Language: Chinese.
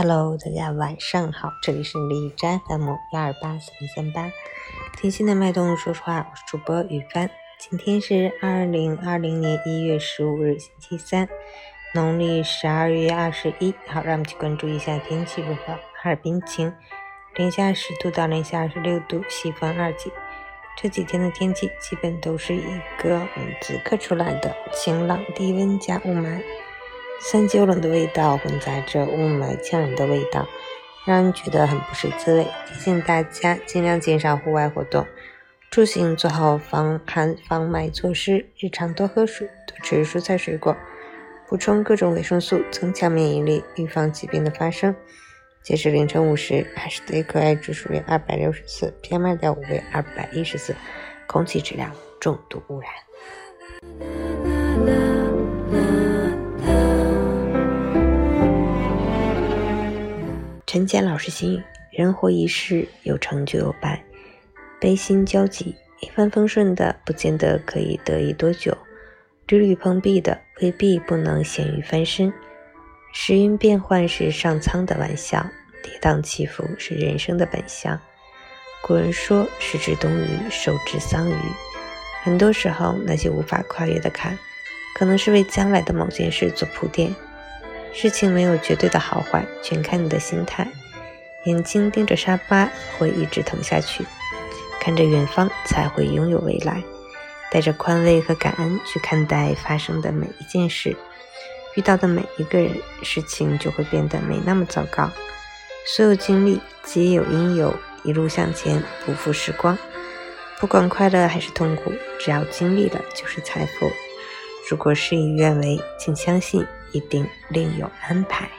Hello，大家晚上好，这里是李斋 FM 幺二八四零三八，听心的脉动，说实话，我是主播雨帆。今天是二零二零年一月十五日，星期三，农历十二月二十一。好，让我们去关注一下天气如何。哈尔滨晴，零下十度到零下二十六度，西风二级。这几天的天气基本都是一个嗯字刻出来的晴朗，低温加雾霾。三九冷的味道混杂着雾霾呛人的味道，让人觉得很不是滋味。提醒大家尽量减少户外活动，出行做好防寒防霾措施，日常多喝水，多吃蔬菜水果，补充各种维生素，增强免疫力，预防疾病的发生。截至凌晨五时，海市的 AQI 指数为二百六十四，PM 二点五为二百一十四，空气质量重度污染。陈坚老师心语：人活一世，有成就有败，悲心交集。一帆风顺的，不见得可以得意多久；屡屡碰壁的，未必不能咸鱼翻身。时运变幻是上苍的玩笑，跌宕起伏是人生的本相。古人说：“失之东隅，收之桑榆。”很多时候，那些无法跨越的坎，可能是为将来的某件事做铺垫。事情没有绝对的好坏，全看你的心态。眼睛盯着沙发，会一直疼下去；看着远方，才会拥有未来。带着宽慰和感恩去看待发生的每一件事，遇到的每一个人，事情就会变得没那么糟糕。所有经历皆有因由，一路向前，不负时光。不管快乐还是痛苦，只要经历了，就是财富。如果事与愿违，请相信。一定另有安排。